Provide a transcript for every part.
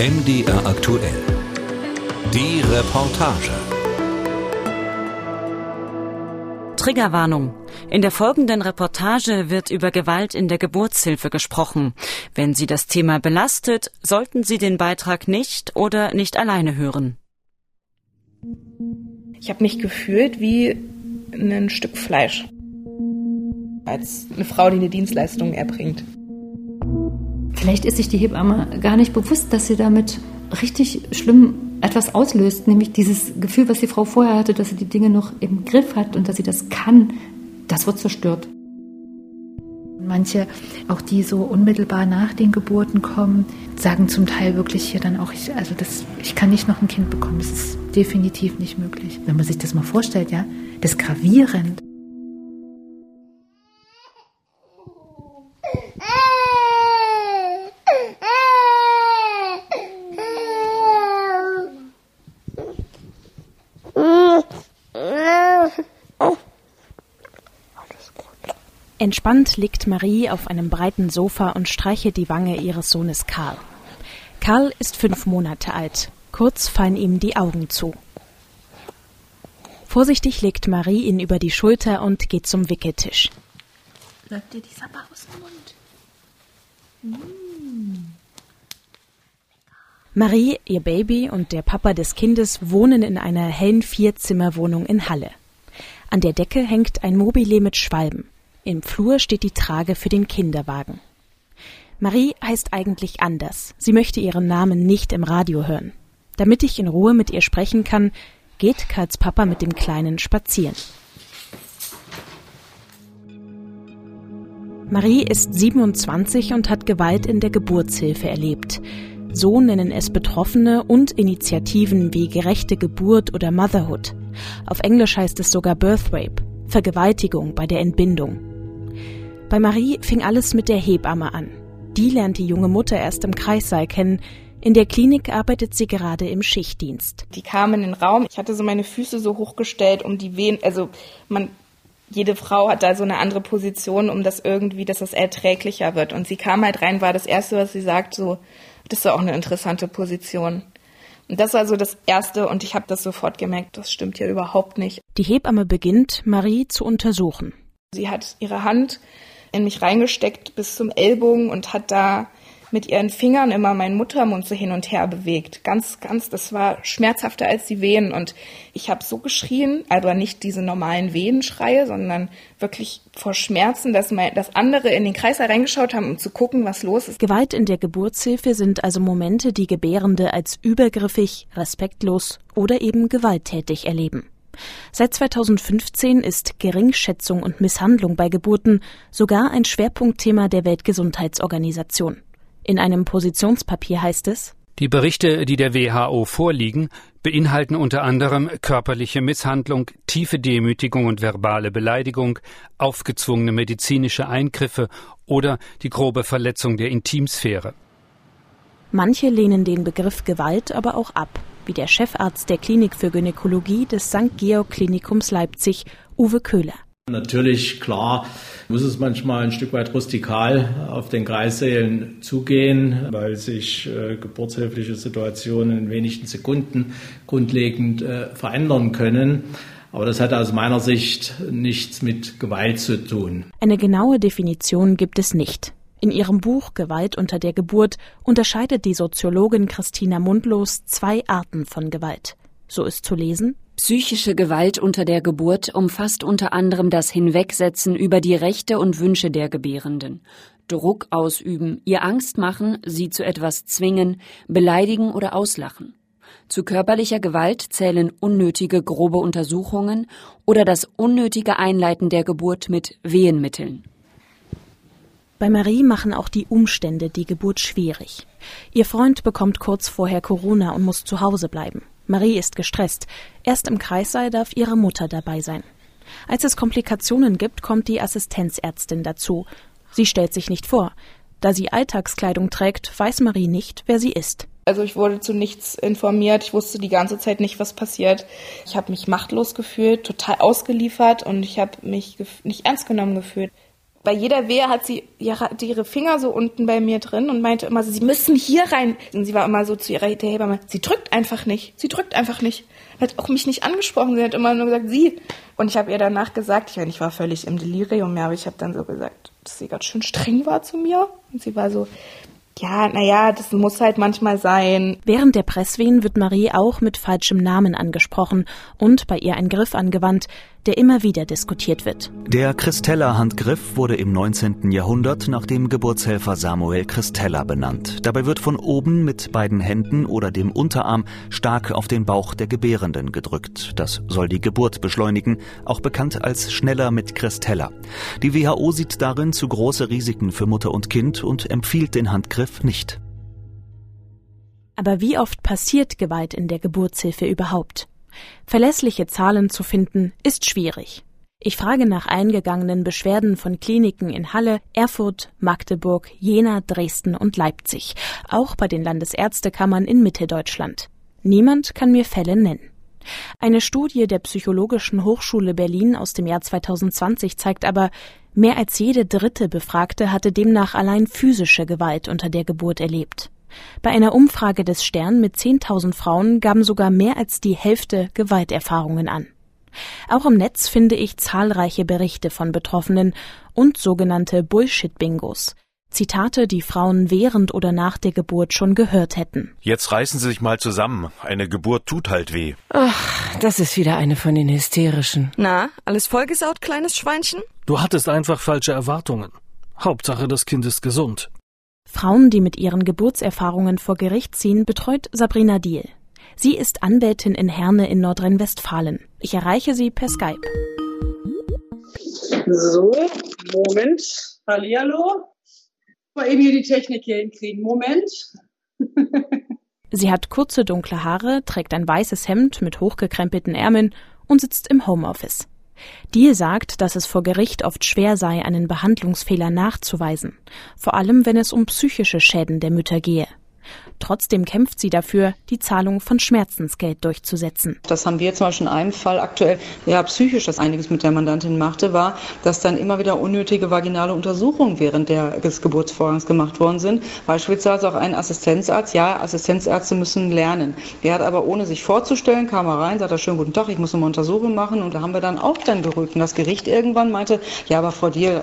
MDR aktuell. Die Reportage. Triggerwarnung. In der folgenden Reportage wird über Gewalt in der Geburtshilfe gesprochen. Wenn Sie das Thema belastet, sollten Sie den Beitrag nicht oder nicht alleine hören. Ich habe mich gefühlt wie ein Stück Fleisch. Als eine Frau, die eine Dienstleistung erbringt. Vielleicht ist sich die Hebamme gar nicht bewusst, dass sie damit richtig schlimm etwas auslöst, nämlich dieses Gefühl, was die Frau vorher hatte, dass sie die Dinge noch im Griff hat und dass sie das kann, das wird zerstört. Manche, auch die so unmittelbar nach den Geburten kommen, sagen zum Teil wirklich hier dann auch, ich, also das, ich kann nicht noch ein Kind bekommen. Das ist definitiv nicht möglich. Wenn man sich das mal vorstellt, ja, das ist gravierend. Entspannt liegt Marie auf einem breiten Sofa und streichelt die Wange ihres Sohnes Karl. Karl ist fünf Monate alt. Kurz fallen ihm die Augen zu. Vorsichtig legt Marie ihn über die Schulter und geht zum Wickeltisch. Läuft dir dieser Bauch aus dem Mund? Mm. Marie, ihr Baby und der Papa des Kindes wohnen in einer hellen Vierzimmerwohnung in Halle. An der Decke hängt ein Mobile mit Schwalben. Im Flur steht die Trage für den Kinderwagen. Marie heißt eigentlich anders. Sie möchte ihren Namen nicht im Radio hören. Damit ich in Ruhe mit ihr sprechen kann, geht Karls Papa mit dem Kleinen spazieren. Marie ist 27 und hat Gewalt in der Geburtshilfe erlebt. So nennen es Betroffene und Initiativen wie Gerechte Geburt oder Motherhood. Auf Englisch heißt es sogar Birth Rape, Vergewaltigung bei der Entbindung. Bei Marie fing alles mit der Hebamme an. Die lernt die junge Mutter erst im Kreissaal kennen. In der Klinik arbeitet sie gerade im Schichtdienst. Die kam in den Raum. Ich hatte so meine Füße so hochgestellt, um die Wehen, also man, jede Frau hat da so eine andere Position, um das irgendwie, dass das erträglicher wird. Und sie kam halt rein, war das erste, was sie sagt, so, das ist auch eine interessante Position. Und das war so das Erste und ich habe das sofort gemerkt, das stimmt ja überhaupt nicht. Die Hebamme beginnt, Marie zu untersuchen. Sie hat ihre Hand in mich reingesteckt bis zum Ellbogen und hat da mit ihren Fingern immer meinen Muttermund so hin und her bewegt. Ganz, ganz, das war schmerzhafter als die Wehen. Und ich habe so geschrien, aber nicht diese normalen Wehenschreie, sondern wirklich vor Schmerzen, dass, mein, dass andere in den Kreis reingeschaut haben, um zu gucken, was los ist. Gewalt in der Geburtshilfe sind also Momente, die Gebärende als übergriffig, respektlos oder eben gewalttätig erleben. Seit 2015 ist Geringschätzung und Misshandlung bei Geburten sogar ein Schwerpunktthema der Weltgesundheitsorganisation. In einem Positionspapier heißt es Die Berichte, die der WHO vorliegen, beinhalten unter anderem körperliche Misshandlung, tiefe Demütigung und verbale Beleidigung, aufgezwungene medizinische Eingriffe oder die grobe Verletzung der Intimsphäre. Manche lehnen den Begriff Gewalt aber auch ab wie der Chefarzt der Klinik für Gynäkologie des St. Georg Klinikums Leipzig, Uwe Köhler. Natürlich, klar, muss es manchmal ein Stück weit rustikal auf den Kreissälen zugehen, weil sich äh, geburtshilfliche Situationen in wenigen Sekunden grundlegend äh, verändern können. Aber das hat aus meiner Sicht nichts mit Gewalt zu tun. Eine genaue Definition gibt es nicht. In ihrem Buch Gewalt unter der Geburt unterscheidet die Soziologin Christina Mundlos zwei Arten von Gewalt. So ist zu lesen Psychische Gewalt unter der Geburt umfasst unter anderem das Hinwegsetzen über die Rechte und Wünsche der Gebärenden, Druck ausüben, ihr Angst machen, sie zu etwas zwingen, beleidigen oder auslachen. Zu körperlicher Gewalt zählen unnötige grobe Untersuchungen oder das unnötige Einleiten der Geburt mit Wehenmitteln. Bei Marie machen auch die Umstände die Geburt schwierig. Ihr Freund bekommt kurz vorher Corona und muss zu Hause bleiben. Marie ist gestresst. Erst im Kreissaal darf ihre Mutter dabei sein. Als es Komplikationen gibt, kommt die Assistenzärztin dazu. Sie stellt sich nicht vor. Da sie Alltagskleidung trägt, weiß Marie nicht, wer sie ist. Also ich wurde zu nichts informiert. Ich wusste die ganze Zeit nicht, was passiert. Ich habe mich machtlos gefühlt, total ausgeliefert und ich habe mich nicht ernst genommen gefühlt. Bei jeder Wehe hat sie ihre, Finger so unten bei mir drin und meinte immer so, sie müssen hier rein. Und sie war immer so zu ihrer Hebamme, sie drückt einfach nicht, sie drückt einfach nicht. Hat auch mich nicht angesprochen, sie hat immer nur gesagt, sie. Und ich habe ihr danach gesagt, ich, meine, ich war völlig im Delirium, ja, aber ich habe dann so gesagt, dass sie ganz schön streng war zu mir. Und sie war so, ja, naja, das muss halt manchmal sein. Während der Presswehen wird Marie auch mit falschem Namen angesprochen und bei ihr ein Griff angewandt, der immer wieder diskutiert wird. Der Christella-Handgriff wurde im 19. Jahrhundert nach dem Geburtshelfer Samuel Christella benannt. Dabei wird von oben mit beiden Händen oder dem Unterarm stark auf den Bauch der Gebärenden gedrückt. Das soll die Geburt beschleunigen, auch bekannt als schneller mit Christella. Die WHO sieht darin zu große Risiken für Mutter und Kind und empfiehlt den Handgriff nicht. Aber wie oft passiert Gewalt in der Geburtshilfe überhaupt? Verlässliche Zahlen zu finden, ist schwierig. Ich frage nach eingegangenen Beschwerden von Kliniken in Halle, Erfurt, Magdeburg, Jena, Dresden und Leipzig, auch bei den Landesärztekammern in Mitteldeutschland. Niemand kann mir Fälle nennen. Eine Studie der Psychologischen Hochschule Berlin aus dem Jahr 2020 zeigt aber, mehr als jede dritte Befragte hatte demnach allein physische Gewalt unter der Geburt erlebt. Bei einer Umfrage des Stern mit 10.000 Frauen gaben sogar mehr als die Hälfte Gewalterfahrungen an. Auch im Netz finde ich zahlreiche Berichte von Betroffenen und sogenannte Bullshit-Bingos. Zitate, die Frauen während oder nach der Geburt schon gehört hätten. Jetzt reißen Sie sich mal zusammen. Eine Geburt tut halt weh. Ach, das ist wieder eine von den hysterischen. Na, alles vollgesaut, kleines Schweinchen? Du hattest einfach falsche Erwartungen. Hauptsache, das Kind ist gesund. Frauen, die mit ihren Geburtserfahrungen vor Gericht ziehen, betreut Sabrina Diel. Sie ist Anwältin in Herne in Nordrhein-Westfalen. Ich erreiche sie per Skype. So, Moment. Hallihallo. Mal eben hier die Technik hier hinkriegen. Moment. sie hat kurze dunkle Haare, trägt ein weißes Hemd mit hochgekrempelten Ärmeln und sitzt im Homeoffice. Diel sagt, dass es vor Gericht oft schwer sei, einen Behandlungsfehler nachzuweisen, vor allem wenn es um psychische Schäden der Mütter gehe. Trotzdem kämpft sie dafür, die Zahlung von Schmerzensgeld durchzusetzen. Das haben wir zum Beispiel in einem Fall aktuell, ja psychisch das einiges mit der Mandantin machte, war, dass dann immer wieder unnötige vaginale Untersuchungen während des Geburtsvorgangs gemacht worden sind. Beispielsweise auch ein Assistenzarzt. Ja, Assistenzärzte müssen lernen. Der hat aber ohne sich vorzustellen, kam er rein, sagte schönen guten Tag, ich muss eine Untersuchung machen und da haben wir dann auch dann beruhigt. Und das Gericht irgendwann meinte, ja, aber Frau Diel,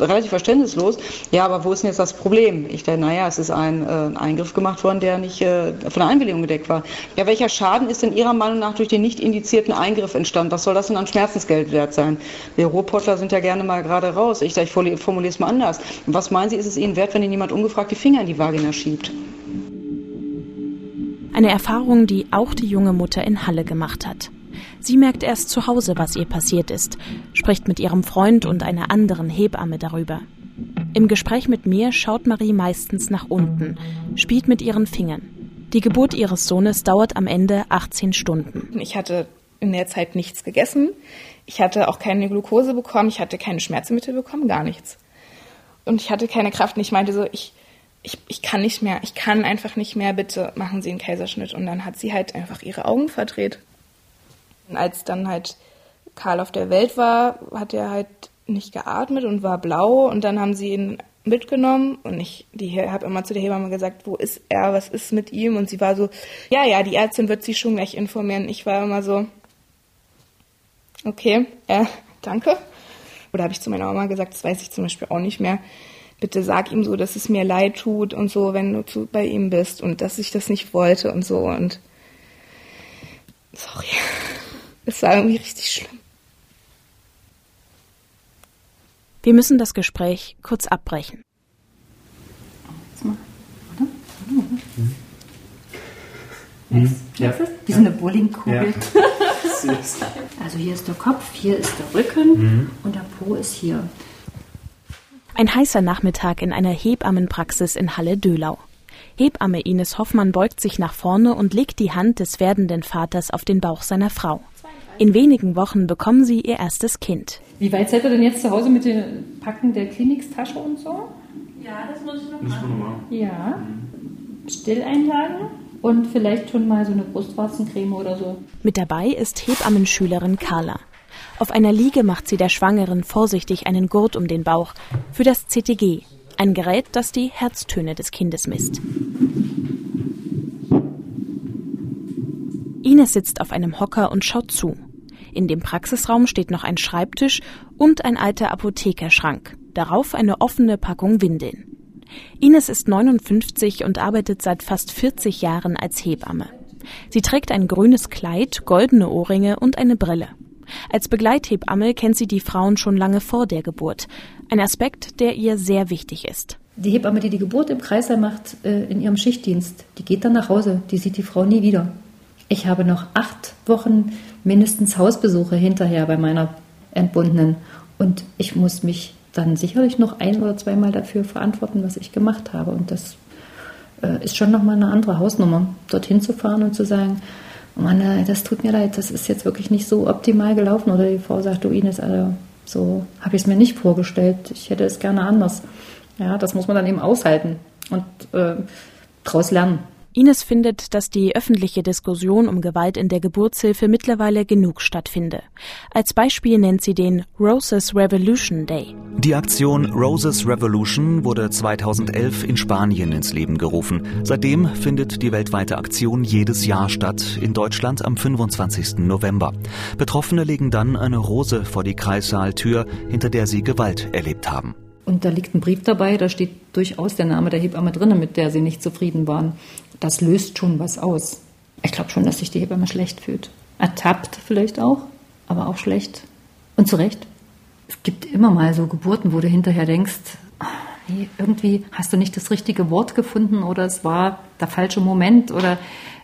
relativ verständnislos, ja, aber wo ist denn jetzt das Problem? Ich dachte, naja, es ist ein äh, Eingriff gemacht worden, der nicht äh, von der Einwilligung gedeckt war. Ja, welcher Schaden ist denn Ihrer Meinung nach durch den nicht indizierten Eingriff entstanden? Was soll das denn an Schmerzensgeld wert sein? Wir Ruhrpottler sind ja gerne mal gerade raus. Ich, ich formuliere es mal anders. Was meinen Sie, ist es Ihnen wert, wenn Ihnen jemand ungefragt die Finger in die Vagina schiebt? Eine Erfahrung, die auch die junge Mutter in Halle gemacht hat. Sie merkt erst zu Hause, was ihr passiert ist, spricht mit ihrem Freund und einer anderen Hebamme darüber. Im Gespräch mit mir schaut Marie meistens nach unten, spielt mit ihren Fingern. Die Geburt ihres Sohnes dauert am Ende 18 Stunden. Ich hatte in der Zeit nichts gegessen. Ich hatte auch keine Glucose bekommen. Ich hatte keine Schmerzmittel bekommen, gar nichts. Und ich hatte keine Kraft. Und ich meinte so, ich, ich, ich kann nicht mehr. Ich kann einfach nicht mehr. Bitte machen Sie einen Kaiserschnitt. Und dann hat sie halt einfach ihre Augen verdreht. Und als dann halt Karl auf der Welt war, hat er halt nicht geatmet und war blau und dann haben sie ihn mitgenommen und ich habe immer zu der Hebamme gesagt, wo ist er, was ist mit ihm und sie war so, ja, ja, die Ärztin wird sie schon gleich informieren. Ich war immer so, okay, äh, danke. Oder habe ich zu meiner Mama gesagt, das weiß ich zum Beispiel auch nicht mehr. Bitte sag ihm so, dass es mir leid tut und so, wenn du zu, bei ihm bist und dass ich das nicht wollte und so und sorry, es war irgendwie richtig schlimm. Wir müssen das Gespräch kurz abbrechen. Mhm. Ja. Wie so eine Bowlingkugel. Ja. also hier ist der Kopf, hier ist der Rücken mhm. und der Po ist hier. Ein heißer Nachmittag in einer Hebammenpraxis in Halle-Dölau. Hebamme Ines Hoffmann beugt sich nach vorne und legt die Hand des werdenden Vaters auf den Bauch seiner Frau. In wenigen Wochen bekommen sie ihr erstes Kind. Wie weit seid ihr denn jetzt zu Hause mit dem Packen der Kliniktasche und so? Ja, das muss ich noch machen. Ja. Stilleinlagen und vielleicht schon mal so eine Brustwarzencreme oder so. Mit dabei ist Hebammenschülerin Carla. Auf einer Liege macht sie der Schwangeren vorsichtig einen Gurt um den Bauch für das CTG, ein Gerät, das die Herztöne des Kindes misst. Ines sitzt auf einem Hocker und schaut zu. In dem Praxisraum steht noch ein Schreibtisch und ein alter Apothekerschrank. Darauf eine offene Packung Windeln. Ines ist 59 und arbeitet seit fast 40 Jahren als Hebamme. Sie trägt ein grünes Kleid, goldene Ohrringe und eine Brille. Als Begleithebamme kennt sie die Frauen schon lange vor der Geburt. Ein Aspekt, der ihr sehr wichtig ist. Die Hebamme, die die Geburt im Kreißsaal macht, äh, in ihrem Schichtdienst, die geht dann nach Hause. Die sieht die Frau nie wieder. Ich habe noch acht Wochen mindestens Hausbesuche hinterher bei meiner Entbundenen. Und ich muss mich dann sicherlich noch ein oder zweimal dafür verantworten, was ich gemacht habe. Und das äh, ist schon nochmal eine andere Hausnummer, dorthin zu fahren und zu sagen, Mann, äh, das tut mir leid, das ist jetzt wirklich nicht so optimal gelaufen. Oder die Frau sagt, du Ines, also, so habe ich es mir nicht vorgestellt, ich hätte es gerne anders. Ja, das muss man dann eben aushalten und äh, daraus lernen. Ines findet, dass die öffentliche Diskussion um Gewalt in der Geburtshilfe mittlerweile genug stattfinde. Als Beispiel nennt sie den Roses Revolution Day. Die Aktion Roses Revolution wurde 2011 in Spanien ins Leben gerufen. Seitdem findet die weltweite Aktion jedes Jahr statt, in Deutschland am 25. November. Betroffene legen dann eine Rose vor die Kreissaaltür, hinter der sie Gewalt erlebt haben. Und da liegt ein Brief dabei, da steht durchaus der Name der Hebamme drin, mit der sie nicht zufrieden waren das löst schon was aus. Ich glaube schon, dass sich die Hebamme schlecht fühlt. Ertappt vielleicht auch, aber auch schlecht. Und zu Recht. Es gibt immer mal so Geburten, wo du hinterher denkst, nee, irgendwie hast du nicht das richtige Wort gefunden oder es war der falsche Moment oder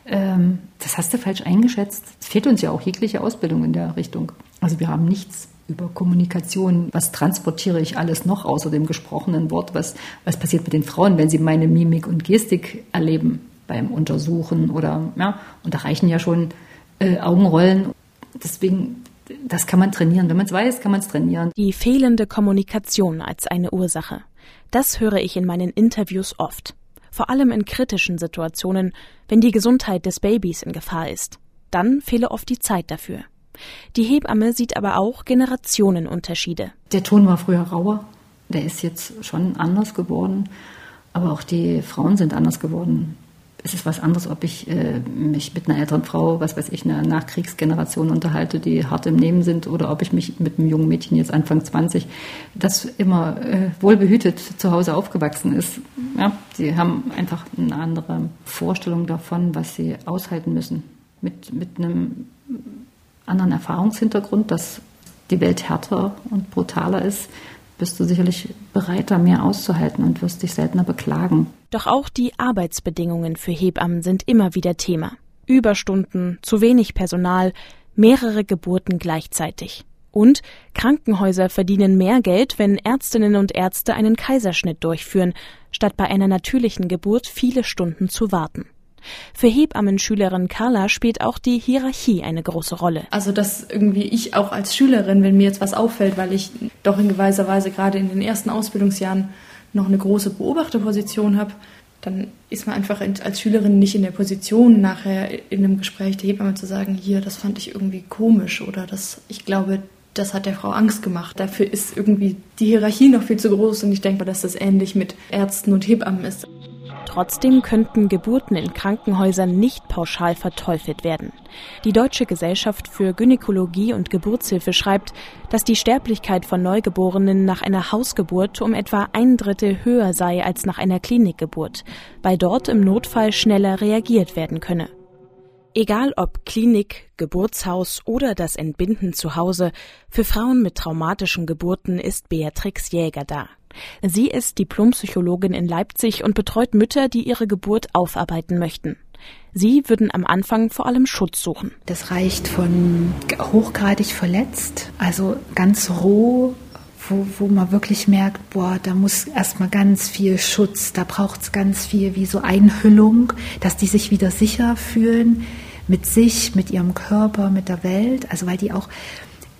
ähm, das hast du falsch eingeschätzt. Es fehlt uns ja auch jegliche Ausbildung in der Richtung. Also wir haben nichts über Kommunikation. Was transportiere ich alles noch außer dem gesprochenen Wort? Was, was passiert mit den Frauen, wenn sie meine Mimik und Gestik erleben? Beim Untersuchen oder ja, und da reichen ja schon äh, Augenrollen. Deswegen, das kann man trainieren. Wenn man es weiß, kann man es trainieren. Die fehlende Kommunikation als eine Ursache. Das höre ich in meinen Interviews oft. Vor allem in kritischen Situationen, wenn die Gesundheit des Babys in Gefahr ist. Dann fehle oft die Zeit dafür. Die Hebamme sieht aber auch Generationenunterschiede. Der Ton war früher rauer, der ist jetzt schon anders geworden, aber auch die Frauen sind anders geworden es ist was anderes, ob ich äh, mich mit einer älteren Frau, was weiß ich, einer Nachkriegsgeneration unterhalte, die hart im Nehmen sind, oder ob ich mich mit einem jungen Mädchen jetzt Anfang 20, das immer äh, wohlbehütet zu Hause aufgewachsen ist. Ja, sie haben einfach eine andere Vorstellung davon, was sie aushalten müssen. Mit, mit einem anderen Erfahrungshintergrund, dass die Welt härter und brutaler ist, bist du sicherlich bereiter, mehr auszuhalten und wirst dich seltener beklagen. Doch auch die Arbeitsbedingungen für Hebammen sind immer wieder Thema. Überstunden, zu wenig Personal, mehrere Geburten gleichzeitig. Und Krankenhäuser verdienen mehr Geld, wenn Ärztinnen und Ärzte einen Kaiserschnitt durchführen, statt bei einer natürlichen Geburt viele Stunden zu warten. Für Hebammenschülerin Carla spielt auch die Hierarchie eine große Rolle. Also, dass irgendwie ich auch als Schülerin, wenn mir jetzt was auffällt, weil ich doch in gewisser Weise gerade in den ersten Ausbildungsjahren noch eine große Beobachterposition habe, dann ist man einfach als Schülerin nicht in der Position, nachher in einem Gespräch der Hebamme zu sagen, hier, das fand ich irgendwie komisch oder das, ich glaube, das hat der Frau Angst gemacht. Dafür ist irgendwie die Hierarchie noch viel zu groß und ich denke mal, dass das ähnlich mit Ärzten und Hebammen ist. Trotzdem könnten Geburten in Krankenhäusern nicht pauschal verteufelt werden. Die Deutsche Gesellschaft für Gynäkologie und Geburtshilfe schreibt, dass die Sterblichkeit von Neugeborenen nach einer Hausgeburt um etwa ein Drittel höher sei als nach einer Klinikgeburt, weil dort im Notfall schneller reagiert werden könne. Egal ob Klinik, Geburtshaus oder das Entbinden zu Hause, für Frauen mit traumatischen Geburten ist Beatrix Jäger da. Sie ist Diplompsychologin in Leipzig und betreut Mütter, die ihre Geburt aufarbeiten möchten. Sie würden am Anfang vor allem Schutz suchen. Das reicht von hochgradig verletzt, also ganz roh, wo, wo man wirklich merkt, boah, da muss erstmal ganz viel Schutz, da braucht es ganz viel wie so Einhüllung, dass die sich wieder sicher fühlen mit sich, mit ihrem Körper, mit der Welt. Also weil die auch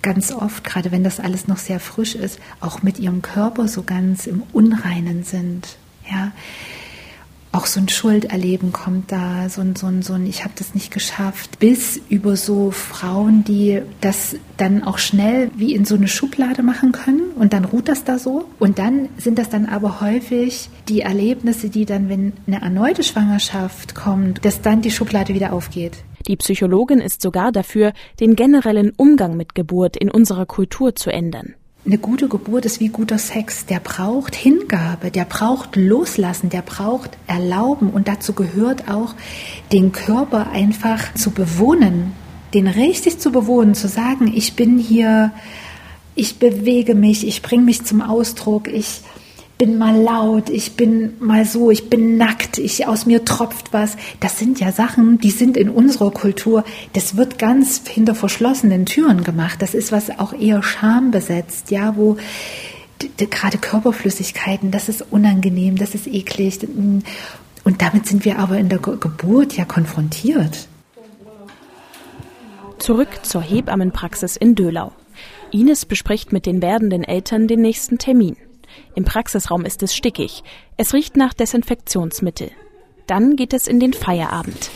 ganz oft, gerade wenn das alles noch sehr frisch ist, auch mit ihrem Körper so ganz im Unreinen sind. Ja. auch so ein Schulderleben kommt da, so ein, so ein, so ein ich habe das nicht geschafft, bis über so Frauen, die das dann auch schnell wie in so eine Schublade machen können und dann ruht das da so. Und dann sind das dann aber häufig die Erlebnisse, die dann, wenn eine erneute Schwangerschaft kommt, dass dann die Schublade wieder aufgeht. Die Psychologin ist sogar dafür, den generellen Umgang mit Geburt in unserer Kultur zu ändern. Eine gute Geburt ist wie guter Sex. Der braucht Hingabe, der braucht Loslassen, der braucht Erlauben. Und dazu gehört auch, den Körper einfach zu bewohnen, den richtig zu bewohnen, zu sagen, ich bin hier, ich bewege mich, ich bringe mich zum Ausdruck, ich bin mal laut, ich bin mal so, ich bin nackt, ich aus mir tropft was. Das sind ja Sachen, die sind in unserer Kultur, das wird ganz hinter verschlossenen Türen gemacht. Das ist was auch eher schambesetzt, ja, wo gerade Körperflüssigkeiten, das ist unangenehm, das ist eklig. Und damit sind wir aber in der Geburt ja konfrontiert. Zurück zur Hebammenpraxis in Dölau. Ines bespricht mit den werdenden Eltern den nächsten Termin. Im Praxisraum ist es stickig. Es riecht nach Desinfektionsmittel. Dann geht es in den Feierabend.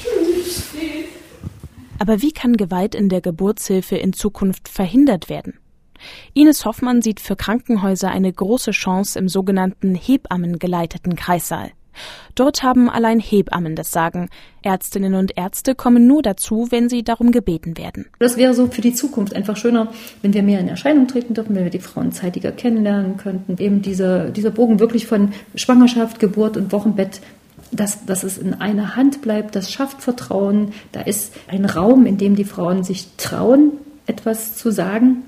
Aber wie kann Gewalt in der Geburtshilfe in Zukunft verhindert werden? Ines Hoffmann sieht für Krankenhäuser eine große Chance im sogenannten Hebammen geleiteten Kreissaal. Dort haben allein Hebammen das Sagen. Ärztinnen und Ärzte kommen nur dazu, wenn sie darum gebeten werden. Das wäre so für die Zukunft einfach schöner, wenn wir mehr in Erscheinung treten dürfen, wenn wir die Frauen zeitiger kennenlernen könnten. Eben dieser, dieser Bogen wirklich von Schwangerschaft, Geburt und Wochenbett dass, dass es in einer Hand bleibt, das schafft Vertrauen. Da ist ein Raum, in dem die Frauen sich trauen, etwas zu sagen.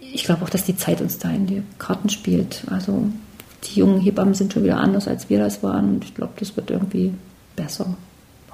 Ich glaube auch, dass die Zeit uns da in die Karten spielt. Also die jungen Hebammen sind schon wieder anders, als wir das waren. Und ich glaube, das wird irgendwie besser.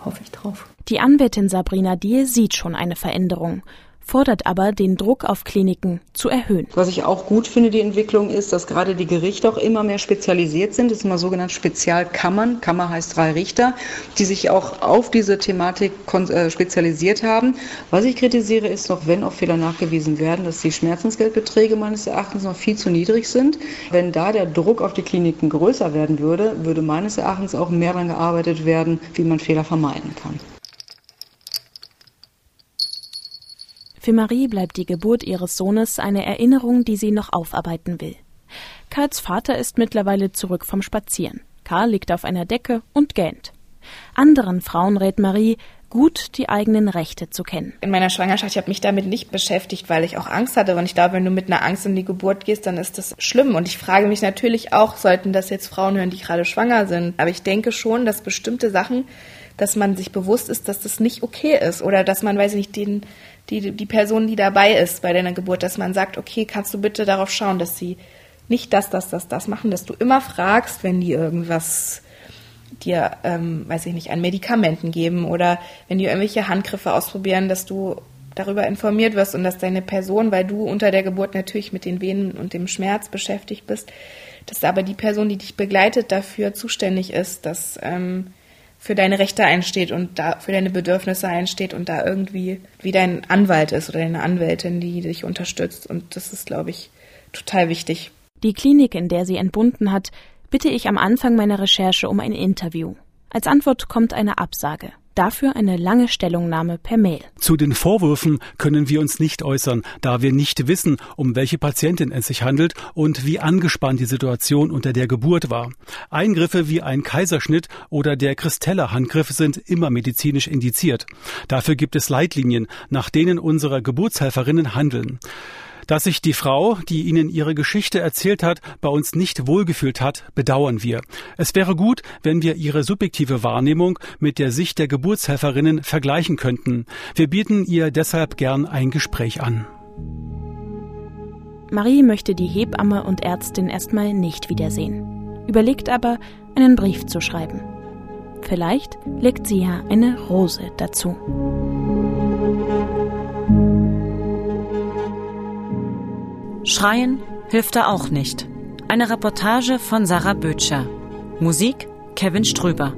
Hoffe ich drauf. Die Anwältin Sabrina Diel sieht schon eine Veränderung fordert aber, den Druck auf Kliniken zu erhöhen. Was ich auch gut finde, die Entwicklung ist, dass gerade die Gerichte auch immer mehr spezialisiert sind. Das sind mal sogenannte Spezialkammern. Kammer heißt drei Richter, die sich auch auf diese Thematik äh, spezialisiert haben. Was ich kritisiere, ist noch, wenn auch Fehler nachgewiesen werden, dass die Schmerzensgeldbeträge meines Erachtens noch viel zu niedrig sind. Wenn da der Druck auf die Kliniken größer werden würde, würde meines Erachtens auch mehr daran gearbeitet werden, wie man Fehler vermeiden kann. Für Marie bleibt die Geburt ihres Sohnes eine Erinnerung, die sie noch aufarbeiten will. Karls Vater ist mittlerweile zurück vom Spazieren. Karl liegt auf einer Decke und gähnt. Anderen Frauen rät Marie, gut die eigenen Rechte zu kennen. In meiner Schwangerschaft, ich habe mich damit nicht beschäftigt, weil ich auch Angst hatte. Und ich glaube, wenn du mit einer Angst in die Geburt gehst, dann ist das schlimm. Und ich frage mich natürlich auch, sollten das jetzt Frauen hören, die gerade schwanger sind. Aber ich denke schon, dass bestimmte Sachen, dass man sich bewusst ist, dass das nicht okay ist. Oder dass man, weiß ich nicht, den die, die Person, die dabei ist bei deiner Geburt, dass man sagt, okay, kannst du bitte darauf schauen, dass sie nicht das, das, das, das machen, dass du immer fragst, wenn die irgendwas dir, ähm, weiß ich nicht, an Medikamenten geben oder wenn die irgendwelche Handgriffe ausprobieren, dass du darüber informiert wirst und dass deine Person, weil du unter der Geburt natürlich mit den Venen und dem Schmerz beschäftigt bist, dass aber die Person, die dich begleitet, dafür zuständig ist, dass ähm, für deine Rechte einsteht und da für deine Bedürfnisse einsteht und da irgendwie wie dein Anwalt ist oder deine Anwältin, die dich unterstützt. Und das ist, glaube ich, total wichtig. Die Klinik, in der sie entbunden hat, bitte ich am Anfang meiner Recherche um ein Interview. Als Antwort kommt eine Absage. Dafür eine lange Stellungnahme per Mail. Zu den Vorwürfen können wir uns nicht äußern, da wir nicht wissen, um welche Patientin es sich handelt und wie angespannt die Situation unter der Geburt war. Eingriffe wie ein Kaiserschnitt oder der Christella-Handgriff sind immer medizinisch indiziert. Dafür gibt es Leitlinien, nach denen unsere Geburtshelferinnen handeln. Dass sich die Frau, die Ihnen ihre Geschichte erzählt hat, bei uns nicht wohlgefühlt hat, bedauern wir. Es wäre gut, wenn wir ihre subjektive Wahrnehmung mit der Sicht der Geburtshelferinnen vergleichen könnten. Wir bieten ihr deshalb gern ein Gespräch an. Marie möchte die Hebamme und Ärztin erstmal nicht wiedersehen, überlegt aber, einen Brief zu schreiben. Vielleicht legt sie ja eine Rose dazu. Schreien hilft da auch nicht. Eine Reportage von Sarah Bötscher. Musik Kevin Ströber.